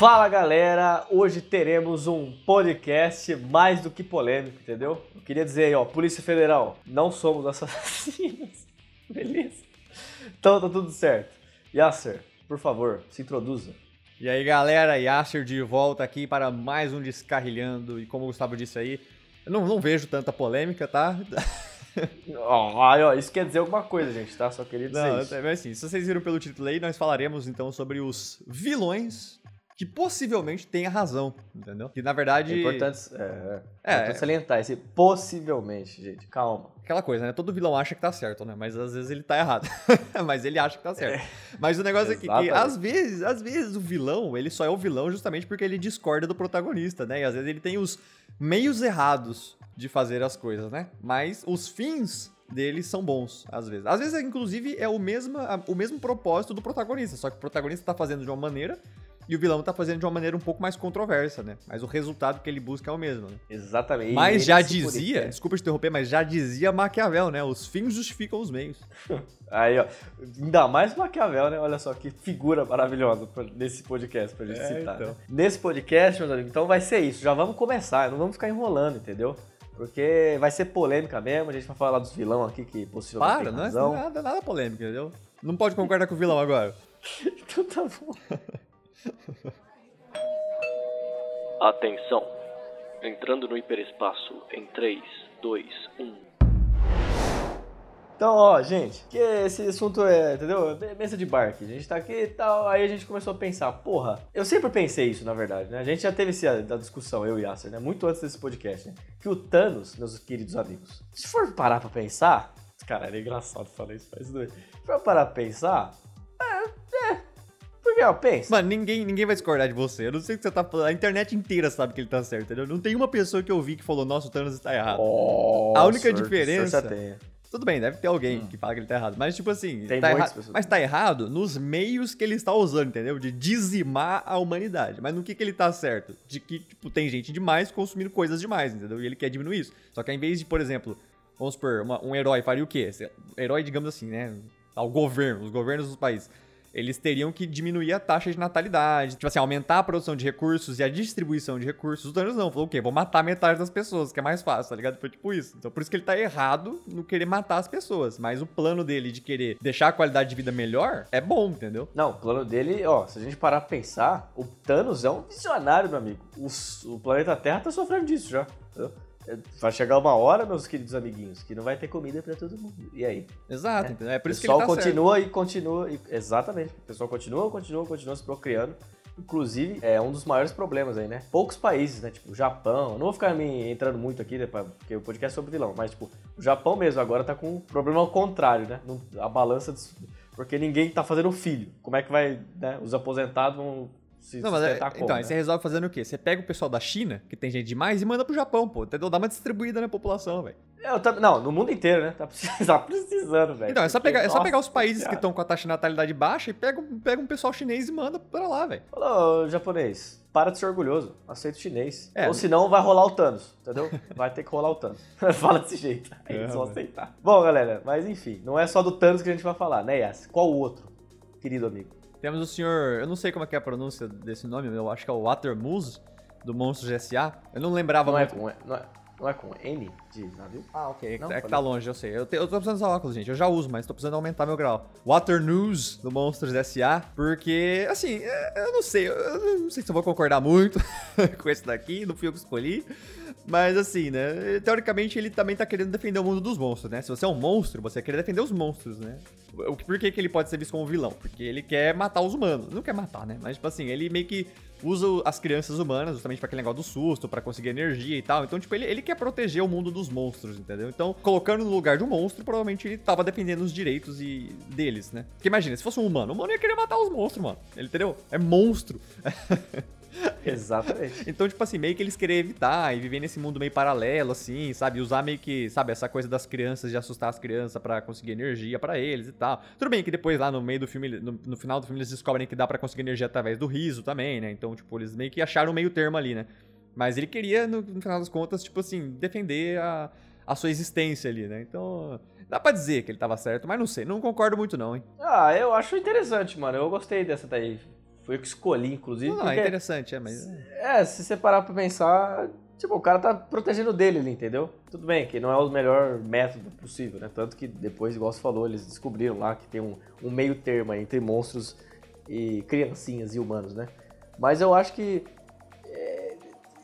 Fala galera, hoje teremos um podcast mais do que polêmico, entendeu? Eu queria dizer aí, ó, Polícia Federal, não somos assassinos, beleza? Então tá tudo certo. Yasser, por favor, se introduza. E aí galera, Yasser de volta aqui para mais um Descarrilhando, e como o Gustavo disse aí, eu não, não vejo tanta polêmica, tá? Ó, isso quer dizer alguma coisa, gente, tá? Só queria dizer Não, isso. mas assim, se vocês viram pelo título aí, nós falaremos então sobre os vilões que possivelmente tenha razão, entendeu? Que na verdade. É importante, é, é, É, importante salientar esse possivelmente, gente. Calma. Aquela coisa, né? Todo vilão acha que tá certo, né? Mas às vezes ele tá errado. Mas ele acha que tá certo. Mas o negócio é que, que às vezes, às vezes o vilão, ele só é o vilão justamente porque ele discorda do protagonista, né? E às vezes ele tem os meios errados de fazer as coisas, né? Mas os fins deles são bons, às vezes. Às vezes, inclusive, é o mesmo, o mesmo propósito do protagonista, só que o protagonista tá fazendo de uma maneira e o vilão tá fazendo de uma maneira um pouco mais controversa, né? Mas o resultado que ele busca é o mesmo, né? Exatamente. Mas já por dizia, isso, desculpa te interromper, mas já dizia Maquiavel, né? Os fins justificam os meios. é. Aí, ó. Ainda mais Maquiavel, né? Olha só que figura maravilhosa nesse podcast pra gente É, citar. então. né? Nesse podcast, meus amigos, então vai ser isso. Já vamos começar, não vamos ficar enrolando, entendeu? Porque vai ser polêmica mesmo, a gente vai falar dos vilão aqui que possivelmente Para, não é nada, nada polêmico, entendeu? Não pode concordar com o vilão agora. Então tá bom. Atenção! Entrando no hiperespaço em 3, 2, 1. Então, ó, gente, que esse assunto é, entendeu? É Mesa de bar aqui. A gente tá aqui e tal, aí a gente começou a pensar, porra, eu sempre pensei isso, na verdade, né? A gente já teve esse, a, discussão, eu e Yasser, né? Muito antes desse podcast, né? Que o Thanos, meus queridos amigos, se for parar pra pensar, cara, era engraçado falar isso, faz doido. Se for parar pra pensar, ó, pensa. Mano, ninguém, ninguém vai discordar de você. Eu não sei o que você tá falando. A internet inteira sabe que ele tá certo, entendeu? Não tem uma pessoa que eu vi que falou, nossa, o Thanos está errado. Oh, A única sorte- diferença- sorte. Tudo bem, deve ter alguém que fala que ele tá errado. Mas, tipo assim, Hum. Tem tá muitas erra- pessoas. mas tá errado nos meios que ele está usando, entendeu? De dizimar a humanidade. Mas no que, que ele tá certo? De que, tipo, tem gente demais consumindo coisas demais, entendeu? E ele quer diminuir isso. Só que ao invés de, por exemplo, vamos supor, uma- um herói faria o quê? Herói, digamos assim, né? Ao governo, os governos dos países. Eles teriam que diminuir a taxa de natalidade, tipo assim, aumentar a produção de recursos e a distribuição de recursos. O Thanos não, falou o quê? Vou matar metade das pessoas, que é mais fácil, tá ligado? Foi tipo isso. Então por isso que ele tá errado no querer matar as pessoas. Mas o plano dele de querer deixar a qualidade de vida melhor é bom, entendeu? Não, o plano dele, ó, se a gente parar pra pensar, o Thanos é um visionário, meu amigo. O, o planeta Terra tá sofrendo disso já. entendeu? É, Vai chegar uma hora, meus queridos amiguinhos, que não vai ter comida pra todo mundo. E aí? Exato, entendeu? É por o isso que ele pessoal tá certo. continua e continua. e- exatamente. O pessoal continua, continua, continua se procriando. Inclusive, é um dos maiores problemas aí, né? Poucos países, né? Tipo, o Japão. Não vou ficar me entrando muito aqui, né? Porque o podcast é sobre vilão. Mas, tipo, o Japão mesmo agora tá com um problema ao contrário, né? A balança. dos- Porque ninguém tá fazendo filho. Como é que vai, né? Os aposentados vão se Não, mas é, então, aí né? você resolve fazendo o quê? Você pega o pessoal da China, que tem gente demais, e manda pro Japão, pô. Entendeu? Dá uma distribuída na população, velho. Tam- Não, no mundo inteiro, né? Tá tá precisando, velho. Então, é só Porque, pegar, é só nossa pegar os países que Senhora. estão com a taxa de natalidade baixa e pega, um- pega um pessoal chinês e manda pra lá, velho. Falou, japonês, para de ser orgulhoso, aceita o chinês. É. Ou senão vai rolar o Thanos, entendeu? Vai ter que rolar o Thanos. Fala desse jeito, aí É, eles vão velho. aceitar. Bom, galera, mas enfim, não é só do Thanos que a gente vai falar, né, Yas? Qual o outro, querido amigo? Temos o senhor, eu não sei como é que é a pronúncia desse nome, eu acho que é o Watermoose, do Monstros S.A. Eu não lembrava Não é, muito. com, não, é, não é com N de navio? Ah, ok. Não, é que tá longe, eu sei. Eu, te- eu tô precisando usar óculos, gente. Eu já uso, mas tô precisando aumentar meu grau. Water News do Monstros S.A. Porque, assim, é, eu não sei. Eu eu não sei se eu vou concordar muito com esse daqui. Não fui eu que escolhi. Mas, assim, né? Teoricamente, ele também tá querendo defender o mundo dos monstros, né? Se você é um monstro, você quer defender os monstros, né? Por que, que ele pode ser visto como vilão? Porque ele quer matar os humanos. Não quer matar, né? Mas, tipo assim, ele meio que usa as crianças humanas justamente pra aquele negócio do susto, pra conseguir energia e tal. Então, tipo, ele, ele quer proteger o mundo dos monstros, entendeu? Então, colocando no lugar de um monstro, provavelmente ele tava defendendo os direitos e deles, né? Porque imagina, se fosse um humano, o humano ia querer matar os monstros, mano. Ele entendeu? É monstro. Exatamente. Então, tipo assim, meio que eles querem evitar e viver nesse mundo meio paralelo, assim, sabe? Usar meio que, sabe, essa coisa das crianças, de assustar as crianças pra conseguir energia pra eles e tal. Tudo bem que depois lá no meio do filme, no, no final do filme, eles descobrem que dá pra conseguir energia através do riso também, né? Então, tipo, eles meio que acharam meio termo ali, né? Mas ele queria, no, no final das contas, tipo assim, defender a, a sua existência ali, né? Então, dá pra dizer que ele tava certo, mas não sei, não concordo muito não, hein? Ah, eu acho interessante, mano. Eu gostei dessa daí. Foi eu que escolhi, inclusive. Não, não, é interessante, é, mas. É, se você parar pra pensar, tipo, o cara tá protegendo dele ali, entendeu? Tudo bem, que não é o melhor método possível, né? Tanto que depois, igual você falou, eles descobriram lá que tem um, um meio termo aí entre monstros e criancinhas e humanos, né? Mas eu acho que é,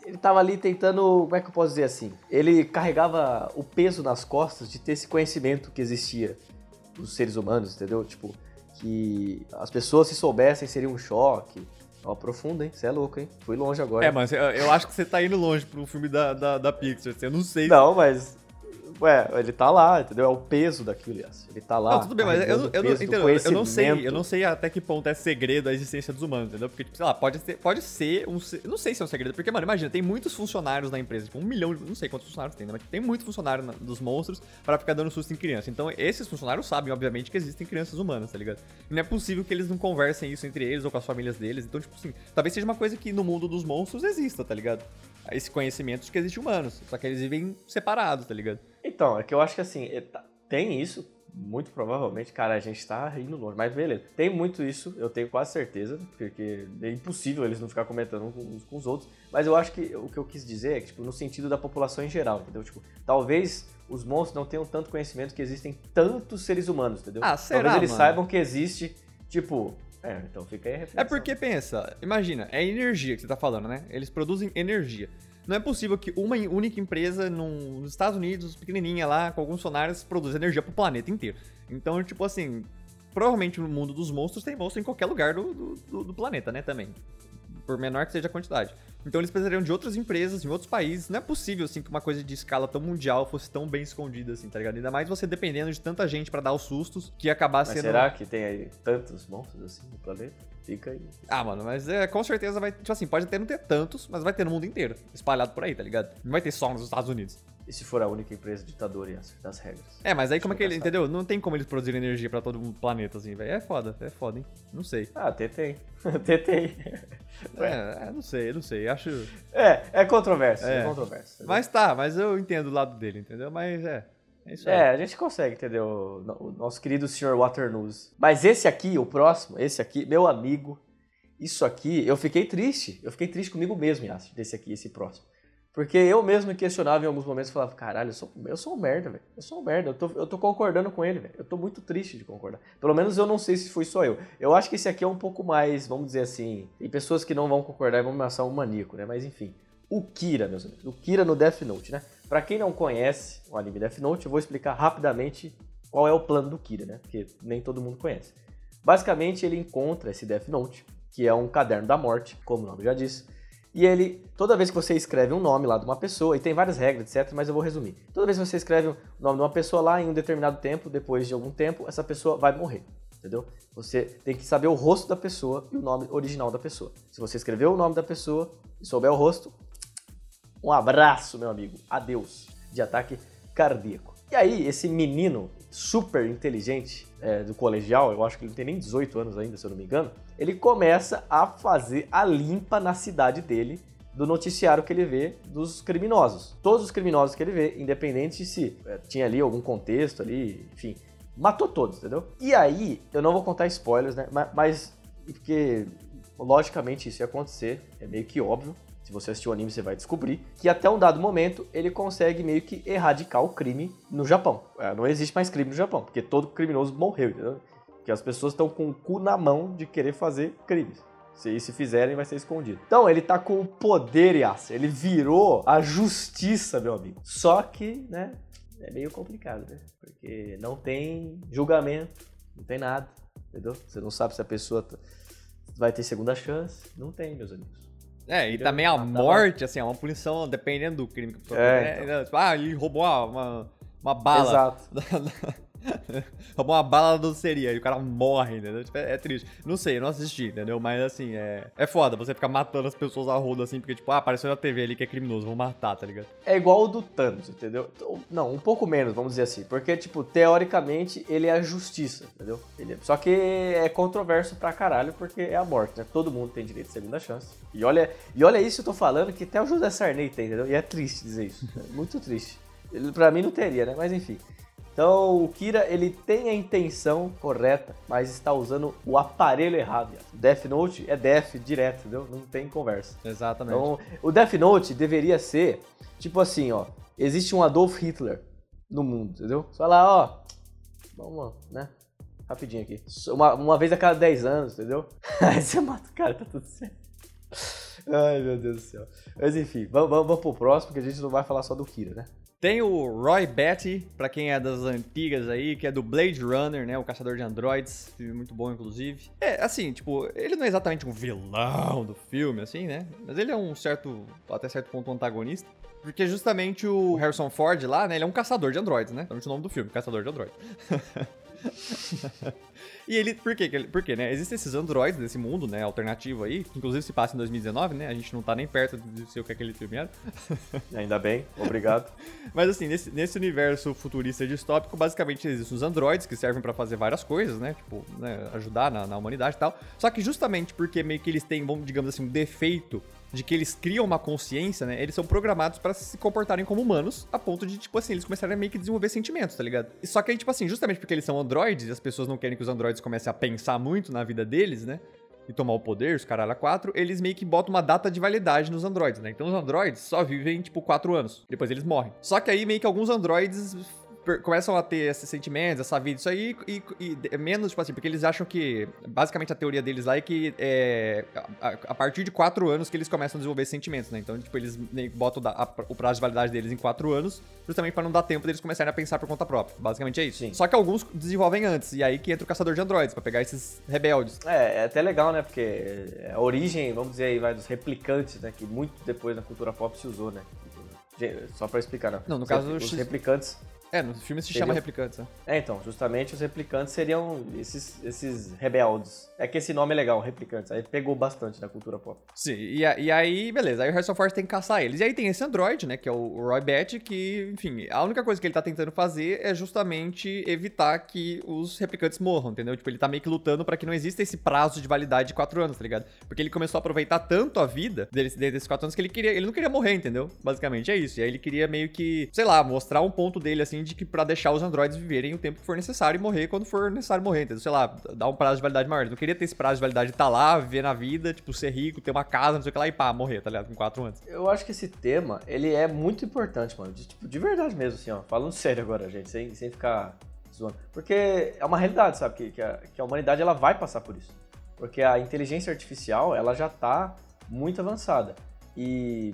ele tava ali tentando, como é que eu posso dizer assim? Ele carregava o peso nas costas de ter esse conhecimento que existia dos seres humanos, entendeu? Tipo, que as pessoas se soubessem seria um choque. Ó, profundo, hein? Você é louco, hein? Fui longe agora. É, mas eu, acho que você tá indo longe pro filme da, da, da Pixar. assim, Eu não sei. Não, mas. Ué, ele tá lá, entendeu? É o peso daquilo, Yas. Ele tá lá. Não, tudo bem, mas eu, eu, não- peso do entendeu? eu não sei, eu não sei até que ponto é segredo a existência dos humanos, entendeu? Porque, tipo, sei lá, pode ser, pode ser um. não sei se é um segredo, porque, mano, imagina, tem muitos funcionários na empresa, tipo, um milhão, de- não sei quantos funcionários tem, né? Mas tem muitos funcionários dos monstros pra ficar dando susto em criança. Então, esses funcionários sabem, obviamente, que existem crianças humanas, tá ligado? E não é possível que eles não conversem isso entre eles ou com as famílias deles. Então, tipo assim, talvez seja uma coisa que no mundo dos monstros exista, tá ligado? Esse conhecimento de que existem humanos. Só que eles vivem separados, tá ligado? Então, é que eu acho que assim, é, tá- tem isso, muito provavelmente, cara, a gente tá indo longe, mas beleza. Tem muito isso, eu tenho quase certeza, porque é impossível eles não ficar comentando uns com os outros. Mas eu acho que o que eu quis dizer é que, tipo, no sentido da população em geral, entendeu? Tipo, talvez os monstros não tenham tanto conhecimento que existem tantos seres humanos, entendeu? Ah, será, Talvez eles mano? saibam que existe, tipo. É, então fica aí a reflexão. É porque, pensa, imagina, é energia que você tá falando, né? Eles produzem energia. Não é possível que uma única empresa num- nos Estados Unidos, pequenininha lá, com alguns funcionários, produza energia pro planeta inteiro. Então, tipo assim, provavelmente no mundo dos monstros tem monstro em qualquer lugar do, do, do- planeta, né, também. Por menor que seja a quantidade. Então eles precisariam de outras empresas, em outros países. Não é possível, assim, que uma coisa de escala tão mundial fosse tão bem escondida, assim, tá ligado? Ainda mais você dependendo de tanta gente pra dar os sustos, que Mas sendo... será que tem aí tantos monstros assim no planeta? Fica aí. Ah, mano, mas é, com certeza vai. Tipo assim, pode até não ter tantos, mas vai ter no mundo inteiro. Espalhado por aí, tá ligado? Não vai ter só nos Estados Unidos. E se for a única empresa ditadora e as- das regras? É, mas aí como é que ele. Entendeu? Não tem como eles produzirem energia pra todo o planeta, assim, velho. É foda, é foda, hein? Não sei. Ah, até tem. Até tem. É, é, não sei, não sei. Acho. É, é controverso, é, É. controverso. Mas tá, mas eu entendo o lado dele, entendeu? Mas é. É isso aí. É, a gente consegue entender o, o nosso querido Sr. Waternoose. Mas esse aqui, o próximo, esse aqui, meu amigo, isso aqui, eu fiquei triste. Eu fiquei triste comigo mesmo, Yassi, desse aqui, esse próximo. Porque eu mesmo me questionava em alguns momentos, falava, caralho, eu sou, eu sou um merda, velho. Eu sou um merda, eu tô, eu tô concordando com ele, velho. Eu tô muito triste de concordar. Pelo menos eu não sei se foi só eu. Eu acho que esse aqui é um pouco mais, vamos dizer assim, tem pessoas que não vão concordar e vão me achar um maníaco, né? Mas enfim. O Kira, meus amigos. O Kira no Death Note, né? Pra quem não conhece o anime Death Note, eu vou explicar rapidamente qual é o plano do Kira, né? Porque nem todo mundo conhece. Basicamente, ele encontra esse Death Note, que é um caderno da morte, como o nome já diz. E ele, toda vez que você escreve um nome lá de uma pessoa, e tem várias regras, etc, mas eu vou resumir. Toda vez que você escreve o nome de uma pessoa lá, em um determinado tempo, depois de algum tempo, essa pessoa vai morrer, entendeu? Você tem que saber o rosto da pessoa e o nome original da pessoa. Se você escreveu o nome da pessoa e souber o rosto, um abraço, meu amigo. Adeus. De ataque cardíaco. E aí, esse menino super inteligente é, do colegial, eu acho que ele não tem nem 18 anos ainda, se eu não me engano, ele começa a fazer a limpa na cidade dele do noticiário que ele vê dos criminosos. Todos os criminosos que ele vê, independente se é, tinha ali algum contexto ali, enfim, matou todos, entendeu? E aí, eu não vou contar spoilers, né? Ma- Mas, porque logicamente isso ia acontecer, é meio que óbvio. Se você assistiu o anime, você vai descobrir que até um dado momento ele consegue meio que erradicar o crime no Japão. É, Não existe mais crime no Japão, porque todo criminoso morreu, entendeu? Porque as pessoas estão com o cu na mão de querer fazer crimes. Se, se fizerem, vai ser escondido. Então, ele tá com o poder, Yasser. Ele virou a justiça, meu amigo. Só que, né, é meio complicado, né? Porque não tem julgamento, não tem nada, entendeu? Você não sabe se a pessoa vai ter segunda chance. Não tem, meus amigos. É, e também a tá morte, assim, é uma punição dependendo do crime que a pessoa É, cometeu, né? Tipo, Ah, ele roubou uma, uma, uma bala. Exato. roubou uma bala da doceria e o cara morre, entendeu? Tipo, é, é triste. Não sei, eu não assisti, entendeu? Mas assim, é, é foda você ficar matando as pessoas a roda assim, porque tipo, ah, apareceu na TV ali que é criminoso, vou matar, tá ligado? É igual o do Thanos, entendeu? Ou- Não, um pouco menos, vamos dizer assim. Porque, tipo, teoricamente, ele é a justiça, entendeu? Ele é- Só que é controverso pra caralho, porque é a morte, né? Todo mundo tem direito de segunda chance. E olha, e olha isso eu tô falando, que até o José Sarney tem, entendeu? E é triste dizer isso. É muito triste. Ele, pra mim não teria, né? Mas enfim. Então o Kira ele tem a intenção correta, mas está usando o aparelho errado. Death Note é Death direto, entendeu? Não tem conversa. Exatamente. Então o Death Note deveria ser tipo assim, ó. Existe um Adolf Hitler no mundo, entendeu? Só lá, ó. Vamos, né? Rapidinho aqui. Uma, uma vez a cada 10 anos, entendeu? Aí você mata o cara, tá tudo certo. Ai, meu Deus do céu. Mas enfim, vamos, vamos, vamos pro próximo, que a gente não vai falar só do Kira, né? Tem o Roy Batty, pra quem é das antigas aí, que é do Blade Runner, né? O Caçador de Androids, filme muito bom, inclusive. É, assim, tipo, ele não é exatamente um vilão do filme, assim, né? Mas ele é um certo, até certo ponto, antagonista. Porque justamente o Harrison Ford lá, né? Ele é um caçador de androids, né? É o nome do filme, Caçador de Androids. e ele, por quê? Por quê, né? Existem esses androids desse mundo, né, alternativo aí, que inclusive se passa em 2019, né? A gente não tá nem perto de ser o que aquele filme era. Ainda bem, obrigado. Mas assim, nesse, nesse universo futurista distópico, basicamente existem os androids que servem para fazer várias coisas, né? Tipo, né, ajudar na, na humanidade e tal. Só que justamente porque meio que eles têm, vamos, digamos assim, um defeito de que eles criam uma consciência, né? Eles são programados para se comportarem como humanos, a ponto de, tipo assim, eles começarem a meio que desenvolver sentimentos, tá ligado? E só que aí, tipo assim, justamente porque eles são androides e as pessoas não querem que os androides comecem a pensar muito na vida deles, né? E tomar o poder, os caralho a quatro, eles meio que botam uma data de validade nos androides, né? Então os androides só vivem, tipo, quatro anos. Depois eles morrem. Só que aí meio que alguns androides começam a ter esses sentimentos, essa vida, isso aí, e, e, e, menos, tipo assim, porque eles acham que, basicamente a teoria deles lá é que é a, a, partir de quatro anos que eles começam a desenvolver sentimentos, né? Então, tipo, eles botam da, a, o prazo de validade deles em quatro anos, justamente para não dar tempo deles começarem a pensar por conta própria. Basicamente é isso. Sim. Só que alguns desenvolvem antes, e aí que entra o caçador de androides, para pegar esses rebeldes. É, é até legal, né? Porque a origem, vamos dizer aí, vai dos replicantes, né? Que muito depois na cultura pop se usou, né? Só para explicar, né? Não, no caso os replicantes é, no filme se chama replicantes, né? É, então, justamente os replicantes seriam esses, esses rebeldes. É que esse nome é legal, replicantes. Aí pegou bastante na cultura pop. Sim, e, e aí, beleza. Aí o Harrison Ford tem que caçar eles. E aí tem esse android, né, que é o Roy Batty, que, enfim, a única coisa que ele tá tentando fazer é justamente evitar que os replicantes morram, entendeu? Tipo, ele tá meio que lutando para que não exista esse prazo de validade de quatro anos, tá ligado? Porque ele começou a aproveitar tanto a vida dele, desses quatro anos que ele queria, ele não queria morrer, entendeu? Basicamente é isso. E aí ele queria meio que, sei lá, mostrar um ponto dele, assim, de que para deixar os androides viverem o tempo que for necessário e morrer quando for necessário morrer, entendeu? Sei lá, dar um prazo de validade maior. Ele não queria ter esse prazo de validade de tá lá, viver na vida, tipo, ser rico, ter uma casa, não sei o que lá e pá, morrer, tá ligado? Com quatro anos. Eu acho que esse tema, ele é muito importante, mano. De, tipo, de verdade mesmo, assim, ó. Falando sério agora, gente, sem, sem ficar zoando. Porque é uma realidade, sabe? Que, que, a, que a humanidade, ela vai passar por isso. Porque a inteligência artificial, ela já tá muito avançada. E,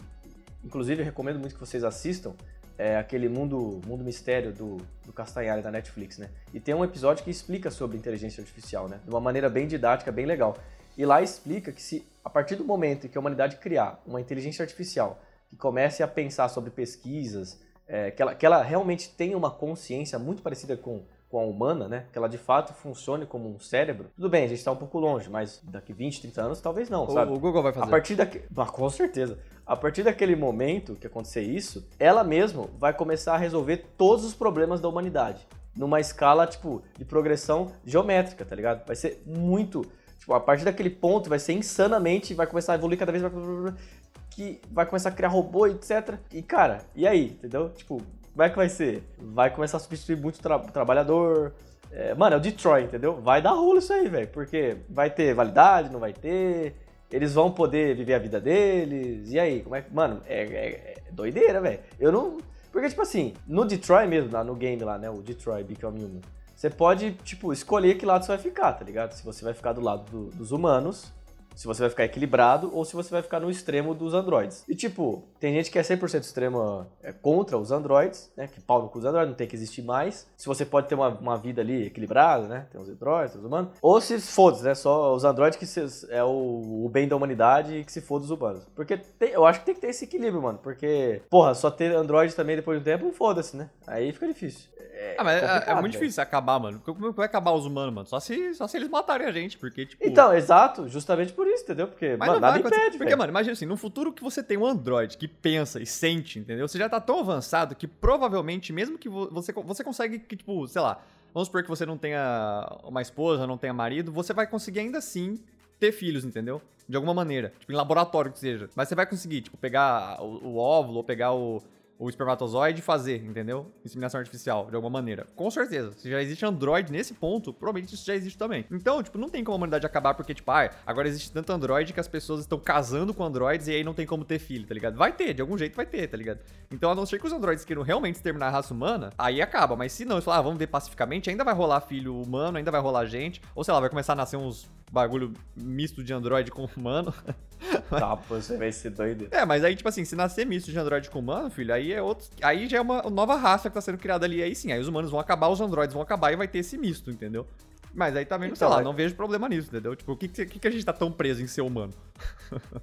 inclusive, eu recomendo muito que vocês assistam é aquele mundo, mundo mistério do, do Castanhari da Netflix, né? E tem um episódio que explica sobre inteligência artificial, né? De uma maneira bem didática, bem legal. E lá explica que se a partir do momento em que a humanidade criar uma inteligência artificial que comece a pensar sobre pesquisas, é, que, ela, que ela realmente tenha uma consciência muito parecida com, com a humana, né? Que ela de fato funcione como um cérebro. Tudo bem, a gente está um pouco longe, mas daqui 20, 30 anos talvez não, o, sabe? O Google vai fazer. A partir daqui, ah, com certeza. A partir daquele momento que acontecer isso, ela mesma vai começar a resolver todos os problemas da humanidade. Numa escala, tipo, de progressão geométrica, tá ligado? Vai ser muito. Tipo, a partir daquele ponto vai ser insanamente, vai começar a evoluir cada vez mais. Que vai começar a criar robô, etc. E, cara, e aí, entendeu? Tipo, como é que vai ser? Vai começar a substituir muito tra trabalhador. É, mano, é o Detroit, entendeu? Vai dar rolo isso aí, velho. Porque vai ter validade, não vai ter eles vão poder viver a vida deles. E aí, como é que. Mano, é, é, é doideira, velho. Eu não. Porque, tipo assim, no Detroit mesmo, no game lá, né? O Detroit Become Human. Você pode, tipo, escolher que lado você vai ficar, tá ligado? Se você vai ficar do lado do, dos humanos se você vai ficar equilibrado ou se você vai ficar no extremo dos androides. E tipo, tem gente que é 100% extrema é, contra os androides, né? Que pau no cu os androides, não tem que existir mais. Se você pode ter uma, uma vida ali equilibrada, né? Tem os androides, os humanos. Ou se foda né? Só os androides que se, é o, o, bem da humanidade e que se foda os humanos. Porque tem, eu acho que tem que ter esse equilíbrio, mano. Porque, porra, só ter android também depois de um tempo, foda-se, né? Aí fica difícil. É, ah, mas é, é muito difícil acabar, mano. Como vai acabar os humanos, mano? Só se, só se eles matarem a gente, porque, tipo... Então, exato. Justamente por isso, entendeu? Porque, mas mano, nada impede, Porque, mano, imagina assim, no futuro que você tem um Android que pensa e sente, entendeu? Você já tá tão avançado que provavelmente, mesmo que você, você consegue, que, tipo, sei lá... Vamos supor que você não tenha uma esposa, não tenha marido, você vai conseguir ainda assim ter filhos, entendeu? De alguma maneira. Tipo, em laboratório que seja. Mas você vai conseguir, tipo, pegar o, o óvulo ou pegar o o espermatozoide fazer, entendeu? Inseminação artificial, de alguma maneira. Com certeza. Se já existe Android nesse ponto, provavelmente isso já existe também. Então, tipo, não tem como a humanidade acabar porque, tipo, ah, agora existe tanto Android que as pessoas estão casando com Androids e aí não tem como ter filho, tá ligado? Vai ter, de algum jeito vai ter, tá ligado? Então, a não ser que os Androids queiram realmente exterminar a raça humana, aí acaba. Mas se não, eles falam, ah, vamos ver pacificamente, ainda vai rolar filho humano, ainda vai rolar gente. Ou sei lá, vai começar a nascer uns bagulho misto de Android com humano. Tá, pô, você vai ser doido. É, mas aí, tipo assim, se nascer misto de Android com humano, filho, aí é outro. Aí já é uma nova raça que tá sendo criada ali. Aí sim, aí os humanos vão acabar, os androides vão acabar e vai ter esse misto, entendeu? Mas aí também, Então, sei lá, é- não vejo problema nisso, entendeu? Tipo, o que, que, que a gente tá tão preso em ser humano?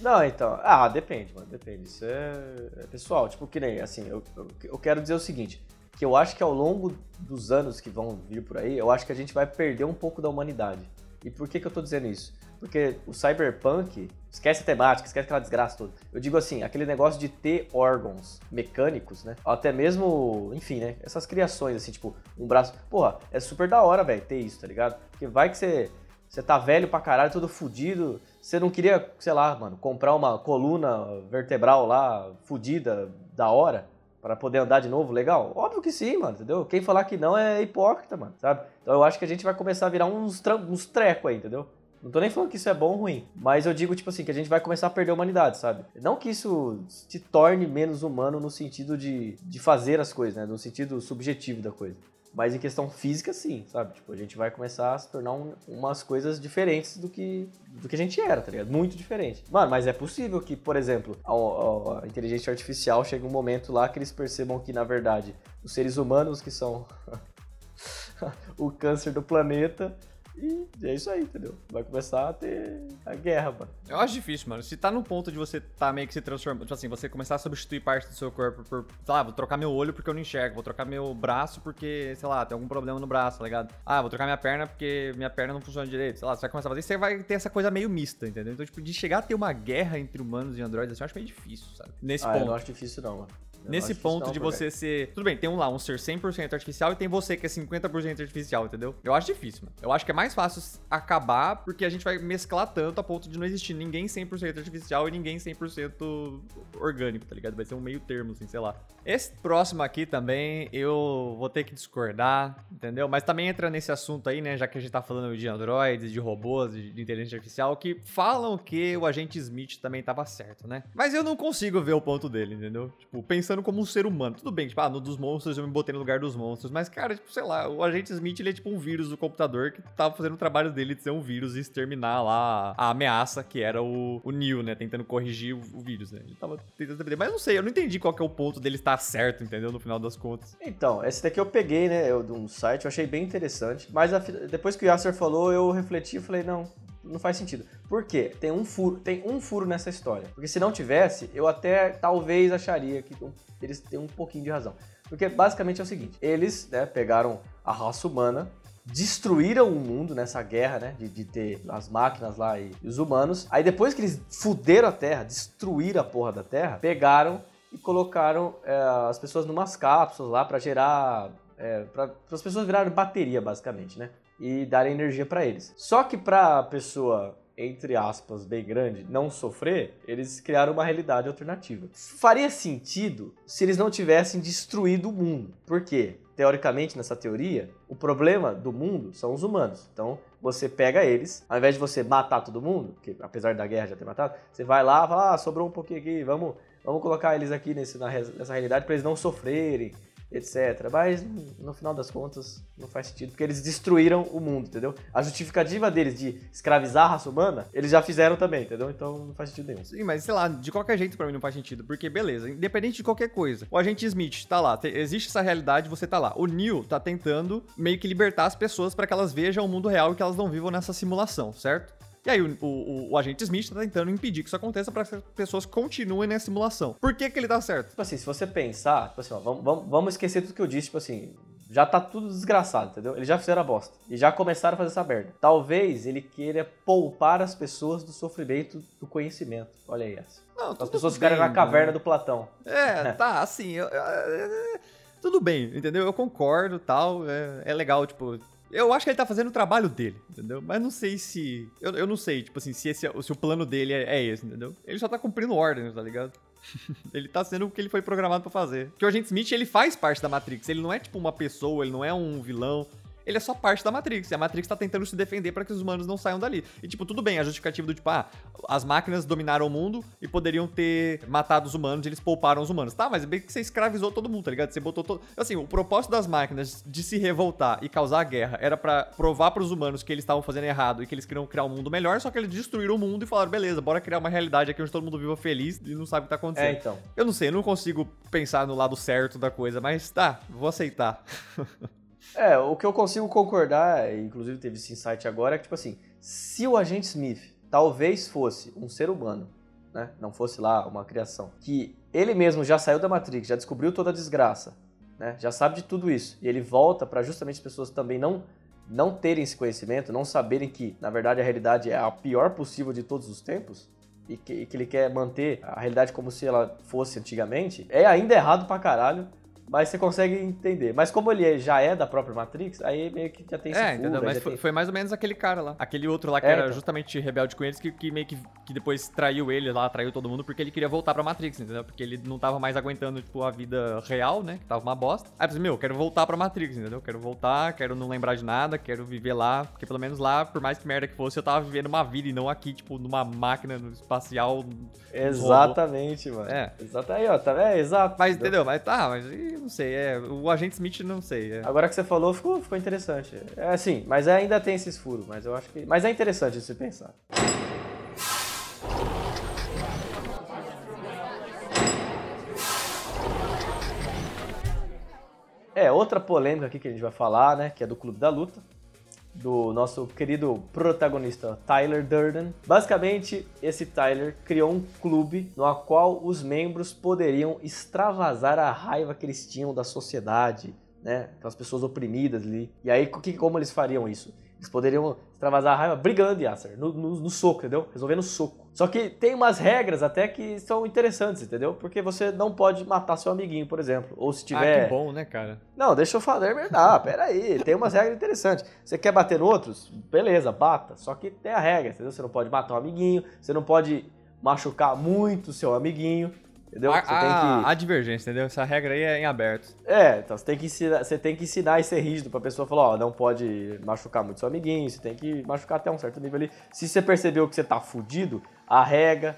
Não, então. Ah, depende, mano. Depende. Isso é, é pessoal. Tipo, que nem, assim, eu, eu, eu quero dizer o seguinte: que eu acho que ao longo dos anos que vão vir por aí, eu acho que a gente vai perder um pouco da humanidade. E por que, que eu tô dizendo isso? Porque o cyberpunk, esquece a temática, esquece aquela desgraça toda. Eu digo assim, aquele negócio de ter órgãos mecânicos, né? Até mesmo, enfim, né? Essas criações, assim, tipo, um braço. Porra, é super da hora, velho, ter isso, tá ligado? Porque vai que você. Você tá velho pra caralho, todo fudido. Você não queria, sei lá, mano, comprar uma coluna vertebral lá, fudida, da hora, para poder andar de novo, legal? Óbvio que sim, mano, entendeu? Quem falar que não é hipócrita, mano, sabe? Então eu acho que a gente vai começar a virar uns, uns treco aí, entendeu? Não tô nem falando que isso é bom ou ruim, mas eu digo, tipo assim, que a gente vai começar a perder a humanidade, sabe? Não que isso te torne menos humano no sentido de, de fazer as coisas, né? No sentido subjetivo da coisa. Mas em questão física, sim, sabe? Tipo, a gente vai começar a se tornar um- umas coisas diferentes do que, do que a gente era, tá ligado? Muito diferente. Mano, mas é possível que, por exemplo, a, a- a inteligência artificial chegue um momento lá que eles percebam que, na verdade, os seres humanos que são o câncer do planeta. E é isso aí, entendeu? Vai começar a ter a guerra, mano. Eu acho difícil, mano. Se tá no ponto de você tá meio que se transformando, tipo assim, você começar a substituir parte do seu corpo por, sei lá, vou trocar meu olho porque eu não enxergo, vou trocar meu braço porque, sei lá, tem algum problema no braço, tá ligado? Ah, vou trocar minha perna porque minha perna não funciona direito, sei lá, você vai começar a fazer você vai ter essa coisa meio mista, entendeu? Então, tipo, de chegar a ter uma guerra entre humanos e androides, assim, eu acho meio difícil, sabe? Nesse ah, eu ponto. não acho difícil, não, mano. Eu Nesse ponto não, de você ser. Tudo bem, tem um lá, um ser 100% artificial e tem você que é 50% artificial, entendeu? Eu acho difícil, mano. Eu acho que é mais fácil acabar porque a gente vai mesclar tanto a ponto de não existir ninguém 100% artificial e ninguém 100% orgânico, tá ligado? Vai ser um meio termo, assim, sei lá. Esse próximo aqui também eu vou ter que discordar, entendeu? Mas também entra nesse assunto aí, né? Já que a gente tá falando de androides, de robôs, de, de inteligência artificial, que falam que o agente Smith também tava certo, né? Mas eu não consigo ver o ponto dele, entendeu? Tipo, pensando como um ser humano. Tudo bem, tipo, ah, no dos monstros eu me botei no lugar dos monstros. Mas, cara, tipo, sei lá, o agente Smith ele é tipo um vírus do computador que tava fazendo o trabalho dele de ser um vírus e exterminar lá a ameaça que era o, o Neo, né? Tentando corrigir o, o vírus, né? Ele tava tentando defender. Mas não sei, eu não entendi qual que é o ponto dele estar certo, entendeu? No final das contas. Então, esse daqui eu peguei, né, eu, de um site, eu achei bem interessante. Mas a depois que o Yasser falou, eu refleti e falei, não, não faz sentido. Por quê? Tem um furo, tem um furo nessa história. Porque se não tivesse, eu até talvez acharia que eles têm um pouquinho de razão. Porque basicamente é o seguinte, eles, né, pegaram a raça humana, destruíram o mundo nessa guerra, né, de, de ter as máquinas lá e, os humanos. Aí depois que eles fuderam a Terra, destruíram a porra da Terra, pegaram e colocaram é, as pessoas numas cápsulas lá pra gerar, é, para as pessoas virarem bateria basicamente, né, e darem energia pra eles. Só que pra pessoa entre aspas, bem grande, não sofrer, eles criaram uma realidade alternativa. Faria sentido se eles não tivessem destruído o mundo. Por quê? Teoricamente, nessa teoria, o problema do mundo são os humanos. Então, você pega eles, ao invés de você matar todo mundo, que apesar da guerra já ter matado, você vai lá fala, ah, sobrou um pouquinho aqui, vamos, vamos colocar eles aqui nesse, nessa realidade para eles não sofrerem, etc. Mas, no final das contas, não faz sentido, porque eles destruíram o mundo, entendeu? A justificativa deles de escravizar a raça humana, eles já fizeram também, entendeu? Então, não faz sentido nenhum. Sim, mas sei lá, de qualquer jeito pra mim não faz sentido. Porque, beleza, independente de qualquer coisa. O agente Smith tá lá, te- existe essa realidade, você tá lá. O Neo tá tentando meio que libertar as pessoas pra que elas vejam o mundo real e que elas não vivam nessa simulação, certo? E aí o, o- o agente Smith tá tentando impedir que isso aconteça pra que as pessoas continuem na simulação. Por que que ele tá certo? Tipo assim, se você pensar, tipo assim, ó, vamos, vamos, vamos esquecer tudo que eu disse, tipo assim, já tá tudo desgraçado, entendeu? Eles já fizeram a bosta. E já começaram a fazer essa merda. Talvez ele queira poupar as pessoas do sofrimento do conhecimento. Olha aí essa. Não, As pessoas ficarem na caverna né? do Platão. É, tá, assim, eu- eu- tudo bem, entendeu? Eu concordo, tal, é, é legal, tipo... Eu acho que ele tá fazendo o trabalho dele, entendeu? Mas não sei se... Eu, eu não sei, tipo assim, se, esse, se o plano dele é, é esse, entendeu? Ele só tá cumprindo ordens, tá ligado? ele tá sendo o que ele foi programado pra fazer. Porque o Agente Smith, ele faz parte da Matrix. Ele não é tipo uma pessoa, ele não é um vilão ele é só parte da Matrix. E a Matrix tá tentando se defender para que os humanos não saiam dali. E, tipo, tudo bem, a justificativa do tipo, ah, as máquinas dominaram o mundo e poderiam ter matado os humanos e eles pouparam os humanos. Tá, mas bem que você escravizou todo mundo, tá ligado? Você botou todo. Assim, o propósito das máquinas de se revoltar e causar guerra era para provar para os humanos que eles estavam fazendo errado e que eles queriam criar um mundo melhor, só que eles destruíram o mundo e falaram, beleza, bora criar uma realidade aqui onde todo mundo viva feliz e não sabe o que tá acontecendo. É, então. Eu não sei, eu não consigo pensar no lado certo da coisa, mas tá, vou aceitar. É, o que eu consigo concordar, inclusive teve esse insight agora, é que, tipo assim, se o agente Smith talvez fosse um ser humano, né, não fosse lá uma criação, que ele mesmo já saiu da Matrix, já descobriu toda a desgraça, né, já sabe de tudo isso, e ele volta para justamente as pessoas também não não terem esse conhecimento, não saberem que, na verdade, a realidade é a pior possível de todos os tempos, e que, e que ele quer manter a realidade como se ela fosse antigamente, é ainda errado pra caralho, mas você consegue entender. Mas como ele já é da própria Matrix, aí meio que já tem esse É, entendeu? Mas foi, tem... foi, mais ou menos aquele cara lá. Aquele outro lá que é, era então. justamente rebelde com eles, que, que meio que, que depois traiu ele lá, traiu todo mundo, porque ele queria voltar pra Matrix, entendeu? Porque ele não tava mais aguentando, tipo, a vida real, né? Que tava uma bosta. Aí eu pensei, meu, quero voltar pra Matrix, entendeu? Quero voltar, quero não lembrar de nada, quero viver lá. Porque pelo menos lá, por mais que merda que fosse, eu tava vivendo uma vida e não aqui, tipo, numa máquina espacial. Exatamente, mano. É. Exato aí, ó. Tá, é, exato. Mas, entendeu? Mas tá, mas não sei. É, o agente Smith não sei. É. Agora que você falou, ficou, ficou interessante. É assim, mas ainda tem esses furos, mas eu acho que. Mas é interessante se pensar. É, outra polêmica aqui que a gente vai falar, né? Que é do Clube da Luta do nosso querido protagonista Tyler Durden. Basicamente, esse Tyler criou um clube no qual os membros poderiam extravasar a raiva que eles tinham da sociedade, né? Aquelas pessoas oprimidas ali. E aí, como eles fariam isso? Eles poderiam extravasar a raiva brigando, Yasser, no, no, no soco, entendeu? Resolvendo soco. Só que tem umas regras até que são interessantes, entendeu? Porque você não pode matar seu amiguinho, por exemplo. Ou se tiver. Ah, que bom, né, cara? Não, deixa eu falar, é ah, pera aí. Tem umas regras interessantes. Você quer bater outros? Beleza, bata. Só que tem a regra, entendeu? Você não pode matar um amiguinho, você não pode machucar muito seu amiguinho. Entendeu? A, a, que... a, divergência, entendeu? Essa regra aí é em aberto. É, então você tem que ensinar, você tem que ensinar e ser rígido pra pessoa falar, ó, não pode machucar muito seu amiguinho, você tem que machucar até um certo nível ali. Se você percebeu que você tá fudido, arrega,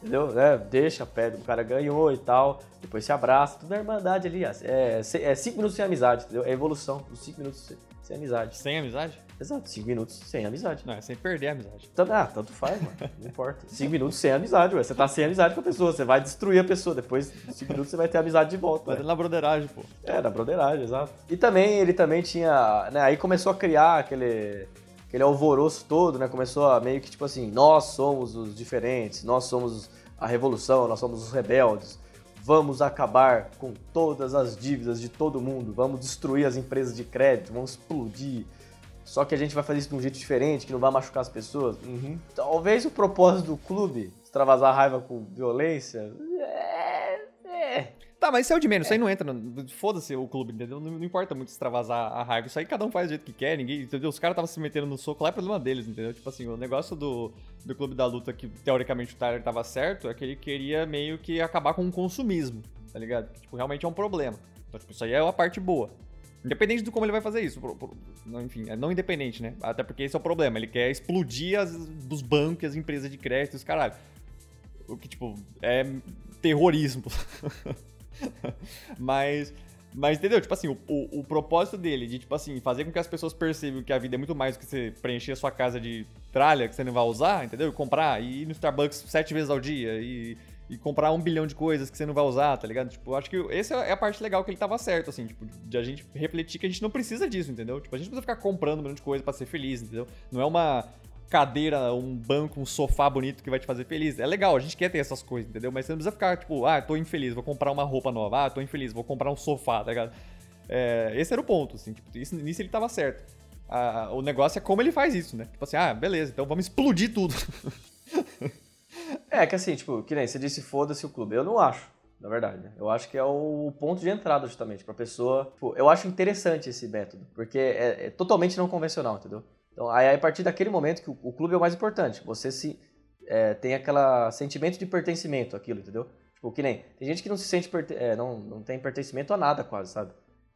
entendeu? É, deixa, pede, o cara ganhou e tal, depois se abraça, tudo na irmandade ali. É, é cinco minutos sem amizade, entendeu? É evolução, os cinco minutos sem amizade. Sem amizade? Exato, 5 minutos sem amizade. Não, é sem perder a amizade. Tanto, ah, tanto faz, mano. Não importa. 5 minutos sem amizade, ué. Você tá sem amizade com a pessoa, você vai destruir a pessoa. Depois de 5 minutos você vai ter amizade de volta. Vai na broderagem, pô. É, na broderagem, exato. E também, ele também tinha. Né, aí começou a criar aquele. Aquele alvoroço todo, né? Começou a meio que tipo assim, nós somos os diferentes, nós somos a revolução, nós somos os rebeldes. Vamos acabar com todas as dívidas de todo mundo. Vamos destruir as empresas de crédito. Vamos explodir só que a gente vai fazer isso de um jeito diferente, que não vai machucar as pessoas. Uhum. Talvez o propósito do clube, extravasar a raiva com violência. É. é. Tá, mas isso é o de menos, é. isso aí não entra. Foda-se o clube, entendeu? Não, não, importa muito extravasar a raiva. Isso aí cada um faz do jeito que quer, ninguém. Entendeu? Os caras estavam se metendo no soco lá, é problema deles, entendeu? Tipo assim, o negócio do, do clube da luta, que teoricamente o Tyler tava certo, é que ele queria meio que acabar com o consumismo, tá ligado? Que, tipo, realmente é um problema. Então, tipo, isso aí é a parte boa. Independente de como ele vai fazer isso. Enfim, é não independente, né? Até porque esse é o problema. Ele quer explodir as, os bancos, as empresas de crédito, os caralho. O que, tipo, é terrorismo. mas. Mas entendeu? Tipo assim, o, o, o, propósito dele de, tipo assim, fazer com que as pessoas percebam que a vida é muito mais do que você preencher a sua casa de tralha que você não vai usar, entendeu? E comprar, e ir no Starbucks sete vezes ao dia, e e comprar um bilhão de coisas que você não vai usar, tá ligado? Tipo, acho que essa é a parte legal que ele tava certo, assim, tipo, de a gente refletir que a gente não precisa disso, entendeu? Tipo, a gente precisa ficar comprando um milhão de coisa para ser feliz, entendeu? Não é uma cadeira, um banco, um sofá bonito que vai te fazer feliz. É legal, a gente quer ter essas coisas, entendeu? Mas você não precisa ficar, tipo, ah, tô infeliz, vou comprar uma roupa nova, ah, tô infeliz, vou comprar um sofá, tá ligado? É, esse era o ponto, assim, tipo, isso, nisso ele tava certo. Ah, o negócio é como ele faz isso, né? Tipo assim, ah, beleza, então vamos explodir tudo. É, que assim, tipo, que nem você disse foda-se o clube. Eu não acho, na verdade. Eu acho que é o ponto de entrada, justamente, pra pessoa. Tipo, eu acho interessante esse método, porque é, é totalmente não convencional, entendeu? Então, aí a partir daquele momento que o, o clube é o mais importante. Você se é, tem aquele sentimento de pertencimento aquilo, entendeu? Tipo, que nem. Tem gente que não se sente. É, não, não tem pertencimento a nada, quase, sabe?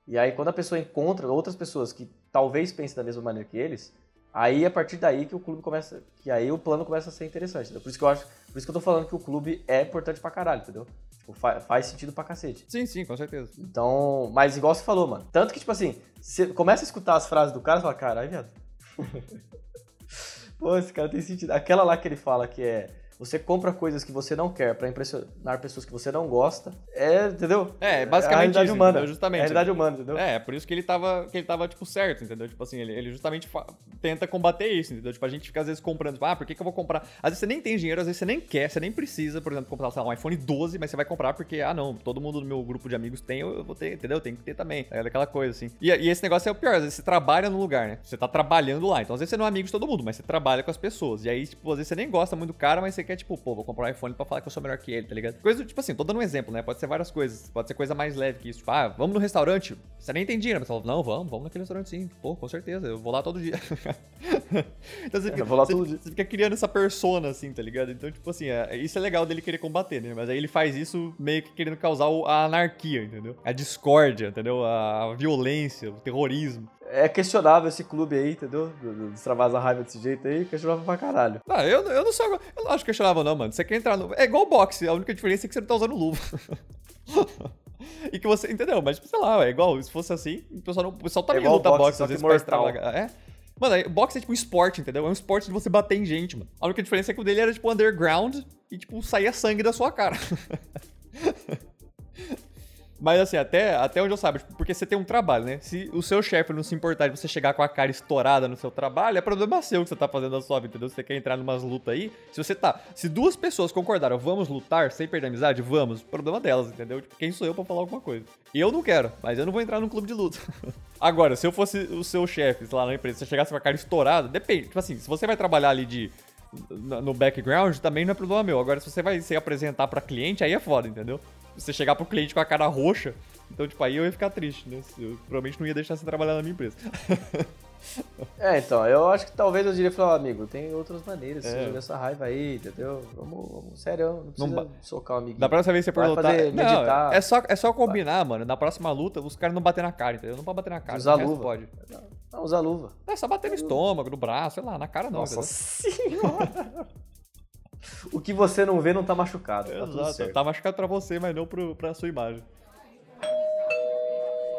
E aí, quando a pessoa encontra outras pessoas que talvez pensem da mesma maneira que eles, aí a partir daí que o clube começa. Que aí o plano começa a ser interessante. Entendeu? Por isso que eu acho. Por isso que eu tô falando que o clube é importante pra caralho, entendeu? Tipo, fa faz sentido pra cacete. Sim, sim, com certeza. Então. Mas igual você falou, mano. Tanto que, tipo assim, você começa a escutar as frases do cara e fala, caralho, viado. Pô, esse cara tem sentido. Aquela lá que ele fala que é você compra coisas que você não quer para impressionar pessoas que você não gosta. É, entendeu? É, basicamente é a realidade isso, humana. entendeu? Justamente. É a realidade humana, entendeu? É, por isso que ele tava, que ele tava tipo, certo, entendeu? Tipo assim, ele, ele justamente tenta combater isso, entendeu? Tipo, a gente fica às vezes comprando, tipo, ah, por que, que eu vou comprar? Às vezes você nem tem dinheiro, às vezes você nem quer, você nem precisa, por exemplo, comprar, sei lá, um iPhone 12, mas você vai comprar porque, ah, não, todo mundo do meu grupo de amigos tem, eu vou ter, entendeu? Tem que ter também. É aquela coisa, assim. E, e esse negócio é o pior, às vezes você trabalha no lugar, né? Você tá trabalhando lá. Então, às vezes você não é amigo de todo mundo, mas você trabalha com as pessoas. E aí, tipo, às vezes você nem gosta muito do cara, mas você quer, tipo, pô, vou comprar um iPhone pra falar que eu sou melhor que ele, tá ligado? Coisa, tipo assim, tô dando um exemplo, né? Pode ser várias coisas. Pode ser coisa mais leve que isso. Tipo, ah, vamos no restaurante. Você nem tem dinheiro, mas você fala, não, vamos, vamos naquele restaurante sim. Pô, com certeza, eu vou lá todo dia. então você fica, eu vou lá você, todo dia. você fica criando essa persona, assim, tá ligado? Então, tipo assim, é, isso é legal dele querer combater, né? Mas aí ele faz isso meio que querendo causar a anarquia, entendeu? A discórdia, entendeu? A violência, o terrorismo. É questionável esse clube aí, entendeu? Do- do- Extravasa a raiva desse jeito aí, questionável pra caralho. Não, eu, eu não sou. Eu não acho questionável, não, mano. Você quer entrar no. É igual boxe, a única diferença é que você não tá usando luva. e que você. Entendeu? Mas, sei lá, é igual. Se fosse assim, o pessoal, não, o pessoal também igual luta boxe, boxe, às vezes pra mortal. extravagar. É. Mano, aí, boxe é tipo um esporte, entendeu? É um esporte de você bater em gente, mano. A única diferença é que o dele era, tipo, underground e, tipo, saía sangue da sua cara. Mas assim, até, até onde eu saiba, tipo, porque você tem um trabalho, né? Se o seu chefe não se importar de você chegar com a cara estourada no seu trabalho, é problema seu que você tá fazendo a sua vida, entendeu? Você quer entrar numas lutas aí. Se você tá. Se duas pessoas concordaram, vamos lutar sem perder a amizade, vamos. Problema delas, entendeu? Tipo, quem sou eu pra falar alguma coisa? Eu não quero, mas eu não vou entrar num clube de luta. Agora, se eu fosse o seu chefe lá na empresa, se você chegasse com a cara estourada, depende. Tipo assim, se você vai trabalhar ali de. No background, também não é problema meu. Agora, se você vai se apresentar pra cliente, aí é foda, entendeu? Se você chegar pro cliente com a cara roxa, então, tipo, aí eu ia ficar triste, né? Eu provavelmente não ia deixar você trabalhar na minha empresa. É, então, eu acho que talvez eu diria pra amigo, tem outras maneiras de É. você jogar essa raiva aí, entendeu? Vamos, vamos sério, não precisa ba- socar o amiguinho. Da próxima vez você for Vai lutar. fazer, Não, é, só, é só combinar, mano. Na próxima luta, os caras não bater na cara, entendeu? Não pode bater na cara. Usar luva. Pode. Não, usa luva. É só bater no estômago, no braço, sei lá, na cara não. Nossa entendeu? senhora! o que você não vê não tá machucado, tá tudo Exato. certo. Tá machucado pra você, mas não pro, pra sua imagem.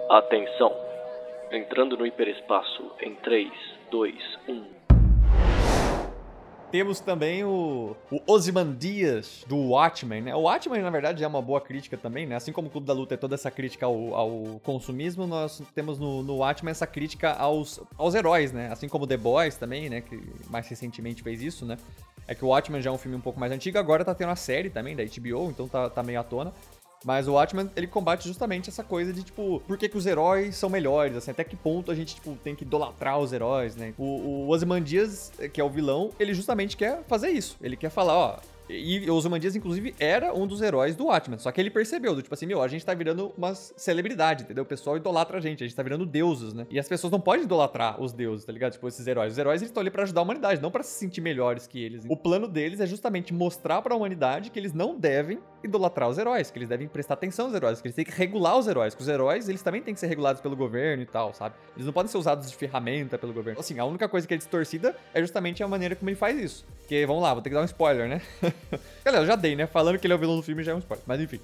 Atenção! Entrando no hiperespaço em 3, 2, 1. Temos também o, o Ozymandias do Watchmen, né? O Watchmen, na verdade, é uma boa crítica também, né? Assim como o Clube da Luta é toda essa crítica ao, ao consumismo, nós temos no, no Watchmen essa crítica aos, aos heróis, né? Assim como The Boys também, né? Que mais recentemente fez isso, né? É que o Watchmen já é um filme um pouco mais antigo, agora tá tendo a série também da HBO, então tá, tá meio à tona. Mas o Watchmen, ele combate justamente essa coisa de, tipo, por que, que os heróis são melhores, assim, até que ponto a gente, tipo, tem que idolatrar os heróis, né? O, o Ozymandias, que é o vilão, ele justamente quer fazer isso. Ele quer falar, ó... E o Ozymandias, inclusive, era um dos heróis do Watchmen. Só que ele percebeu, do tipo assim, meu, a gente tá virando uma celebridade, entendeu? O pessoal idolatra a gente, a gente tá virando deuses, né? E as pessoas não podem idolatrar os deuses, tá ligado? Tipo, esses heróis. Os heróis, eles estão ali pra ajudar a humanidade, não pra se sentir melhores que eles. O plano deles é justamente mostrar pra humanidade que eles não devem idolatrar os heróis, que eles devem prestar atenção aos heróis, que eles têm que regular os heróis, que os heróis, eles também têm que ser regulados pelo governo e tal, sabe? Eles não podem ser usados de ferramenta pelo governo. Assim, a única coisa que é distorcida é justamente a maneira como ele faz isso. Porque, vamos lá, vou ter que dar um spoiler, né? Galera, eu já dei, né? Falando que ele é o vilão do filme já é um spoiler. Mas enfim.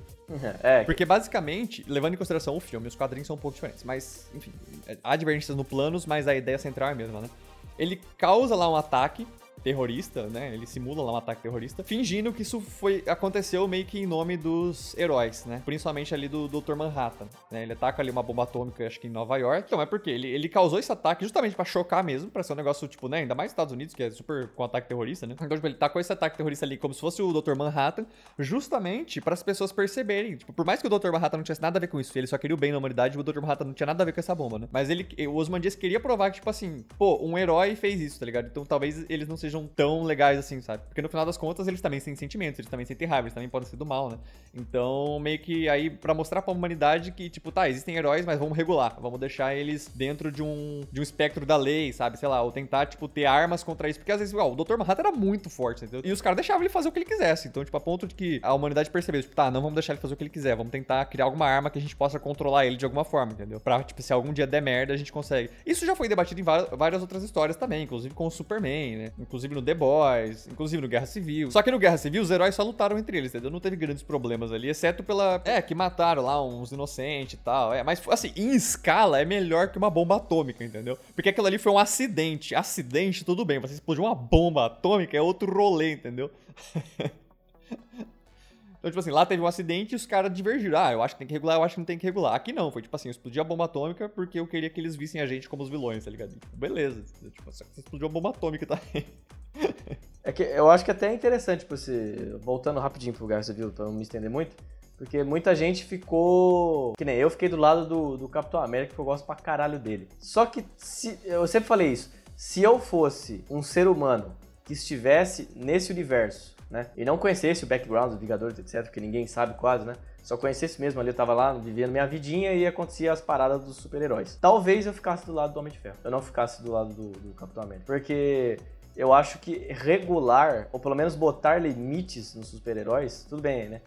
É, Porque basicamente, levando em consideração o filme, os quadrinhos são um pouco diferentes. Mas, enfim, há divergências no planos, mas a ideia central é a mesma, né? Ele causa lá um ataque terrorista, né? Ele simula lá um ataque terrorista, fingindo que isso foi aconteceu meio que em nome dos heróis, né? Principalmente ali do Dr. Manhattan, né? Ele ataca ali uma bomba atômica, acho que em Nova York. Então é porque ele, ele causou esse ataque justamente pra chocar mesmo, pra ser um negócio tipo, né? Ainda mais nos Estados Unidos, que é super com ataque terrorista, né? Então tipo, ele tacou esse ataque terrorista ali como se fosse o Dr. Manhattan, justamente para as pessoas perceberem, tipo, por mais que o Dr. Manhattan não tivesse nada a ver com isso, ele só queria o bem na humanidade, o Dr. Manhattan não tinha nada a ver com essa bomba, né? Mas ele, o Osman Dias queria provar que, tipo assim, pô, um herói fez isso, tá ligado? Então talvez eles não sejam sejam tão legais assim, sabe? Porque no final das contas eles também têm sentimentos, eles também sentem raiva, eles também podem ser do mal, né? Então, meio que aí para mostrar pra humanidade que, tipo, tá, existem heróis, mas vamos regular, vamos deixar eles dentro de um, de um espectro da lei, sabe? Sei lá, ou tentar, tipo, ter armas contra isso. Porque às vezes, ó, o Dr. Manhattan era muito forte, entendeu? E os caras deixavam ele fazer o que ele quisesse. Então, tipo, a ponto de que a humanidade percebeu, tipo, tá, não vamos deixar ele fazer o que ele quiser, vamos tentar criar alguma arma que a gente possa controlar ele de alguma forma, entendeu? Pra, tipo, se algum dia der merda, a gente consegue. Isso já foi debatido em várias outras histórias também, inclusive com o Superman, né? Inclusive no The Boys, inclusive no Guerra Civil. Só que no Guerra Civil, os heróis só lutaram entre eles, entendeu? Não teve grandes problemas ali, exceto pela. É, que mataram lá uns inocentes e tal. É, mas assim, em escala é melhor que uma bomba atômica, entendeu? Porque aquilo ali foi um acidente. Acidente, tudo bem. Você explodiu uma bomba atômica, é outro rolê, entendeu? Então, tipo assim, lá teve um acidente e os caras divergiram. Ah, eu acho que tem que regular, eu acho que não tem que regular. Aqui não, foi tipo assim, eu explodi a bomba atômica porque eu queria que eles vissem a gente como os vilões, tá ligado? Tipo, beleza. Tipo, você explodiu a bomba atômica também. É que eu acho que até é interessante, tipo, se, voltando rapidinho pro Guerra Civil, pra não me estender muito, porque muita gente ficou. Que nem eu fiquei do lado do, do Capitão América, que eu gosto pra caralho dele. Só que, se, eu sempre falei isso, se eu fosse um ser humano que estivesse nesse universo né? E não conhecesse o background dos Vingadores, etc, porque ninguém sabe quase, né? Só conhecesse mesmo ali, eu tava lá, vivendo minha vidinha e acontecia as paradas dos super-heróis. Talvez eu ficasse do lado do Homem de Ferro. Eu não ficasse do lado do, do Capitão América. Porque eu acho que regular, ou pelo menos botar limites nos super-heróis, tudo bem, né?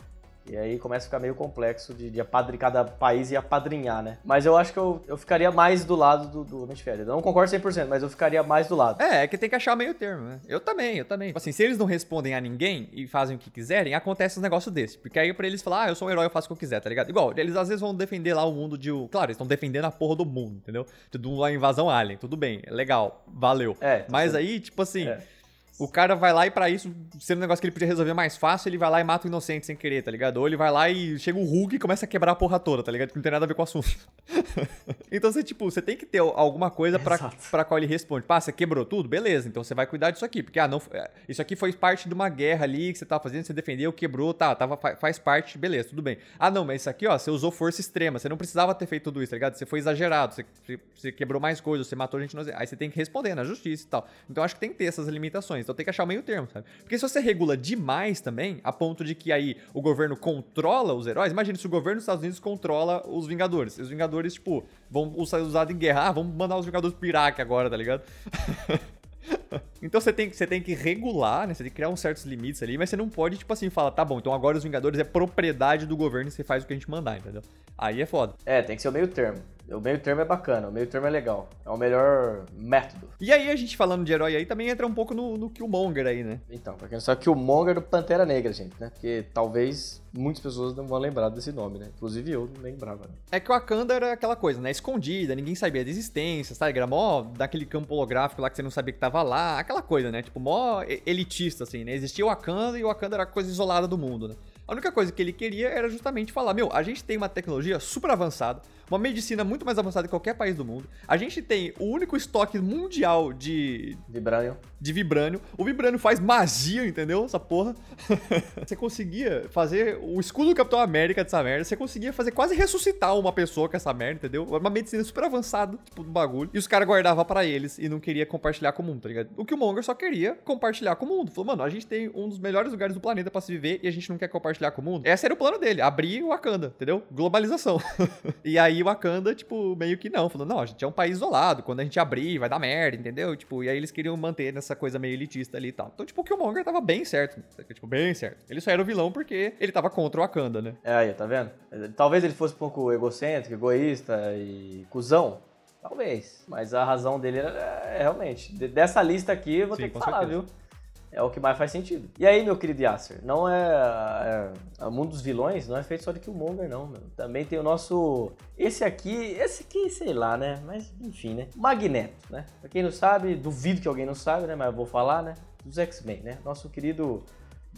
E aí começa a ficar meio complexo de, de apadrinhar cada país e apadrinhar, né? Mas eu acho que eu, eu ficaria mais do lado do, do Ferro. Eu não concordo 100%, mas eu ficaria mais do lado. É, é que tem que achar meio termo, né? Eu também, eu também. Tipo assim, se eles não respondem a ninguém e fazem o que quiserem, acontece um negócio desse. Porque aí pra eles falar, ah, eu sou um herói, eu faço o que eu quiser, tá ligado? Igual, eles às vezes vão defender lá o mundo de... Claro, eles estão defendendo a porra do mundo, entendeu? De uma invasão alien, tudo bem, é legal, valeu. É, mas aí, tipo assim... É o cara vai lá e para isso, sendo um negócio que ele podia resolver mais fácil, ele vai lá e mata o inocente sem querer, tá ligado? Ou ele vai lá e chega o Hulk e começa a quebrar a porra toda, tá ligado? Que não tem nada a ver com o assunto. então você, tipo, você tem que ter alguma coisa pra, pra qual ele responde. Pá, você quebrou tudo? Beleza, então você vai cuidar disso aqui. Porque, ah, não, é, isso aqui foi parte de uma guerra ali que você tava fazendo, você defendeu, quebrou, tá, tava, faz parte, beleza, tudo bem. Ah, não, mas isso aqui, ó, você usou força extrema, você não precisava ter feito tudo isso, tá ligado? Você foi exagerado, você, você quebrou mais coisas, você matou gente. Aí você tem que responder na justiça e tal. Então acho que tem que ter essas limitações. Então tem que achar o meio termo sabe? Porque se você regula demais também, a ponto de que aí o governo controla os heróis, imagine se o governo dos Estados Unidos controla os Vingadores. Os Vingadores, tipo, vão ser usados em guerra. Ah, vamos mandar os Vingadores pro Iraque agora, tá ligado? Então você tem, você tem que regular, né? Você tem que criar uns certos limites ali, mas você não pode, tipo assim, falar, tá bom, então agora os Vingadores é propriedade do governo e você faz o que a gente mandar, entendeu? Aí é foda. É, tem que ser o meio termo. O meio termo é bacana, o meio termo é legal. É o melhor método. E aí, a gente falando de herói aí, também entra um pouco no, no Killmonger aí, né? Então, pra quem não sabe, Killmonger do Pantera Negra, gente, né? Porque talvez muitas pessoas não vão lembrar desse nome, né? Inclusive eu não lembrava. Né? É que o Wakanda era aquela coisa, né? Escondida, ninguém sabia da existência, sabe? Era mó daquele campo holográfico lá que você não sabia que tava lá, aquela coisa, né? Tipo, mó elitista, assim, né? Existia o Wakanda e o Wakanda era coisa isolada do mundo, né? A única coisa que ele queria era justamente falar: meu, a gente tem uma tecnologia super avançada, uma medicina muito mais avançada que qualquer país do mundo. A gente tem o único estoque mundial de. Vibrânio. De vibrânio. O vibrânio faz magia, entendeu? Essa porra. você conseguia fazer o escudo do Capitão América dessa merda. Você conseguia fazer quase ressuscitar uma pessoa com essa merda, entendeu? Uma medicina super avançada, tipo, do bagulho. E os caras guardavam para eles e não queria compartilhar com o mundo, tá ligado? O que o Monger só queria compartilhar com o mundo. Falou, mano, a gente tem um dos melhores lugares do planeta para se viver e a gente não quer compartilhar com o mundo. Esse era o plano dele, abrir o Wakanda, entendeu? Globalização. e aí o Wakanda, tipo, meio que não, falando, não, a gente é um país isolado, quando a gente abrir vai dar merda, entendeu? Tipo, e aí eles queriam manter nessa coisa meio elitista ali e tal. Então, tipo, o Killmonger tava bem certo, tipo, bem certo. Ele só era o vilão porque ele tava contra o Wakanda, né? É aí, tá vendo? Talvez ele fosse um pouco egocêntrico, egoísta e cuzão. Talvez. Mas a razão dele era é, realmente. Dessa lista aqui, eu vou Sim, ter que falar, certeza. viu? É o que mais faz sentido. E aí, meu querido Yasser, não é, é, é, O mundo dos vilões não é feito só de Killmonger, não, meu. Também tem o nosso. Esse aqui, esse aqui, sei lá, né? Mas enfim, né? Magneto, né? Pra quem não sabe, duvido que alguém não sabe, né? Mas eu vou falar, né? Dos X-Men, né? Nosso querido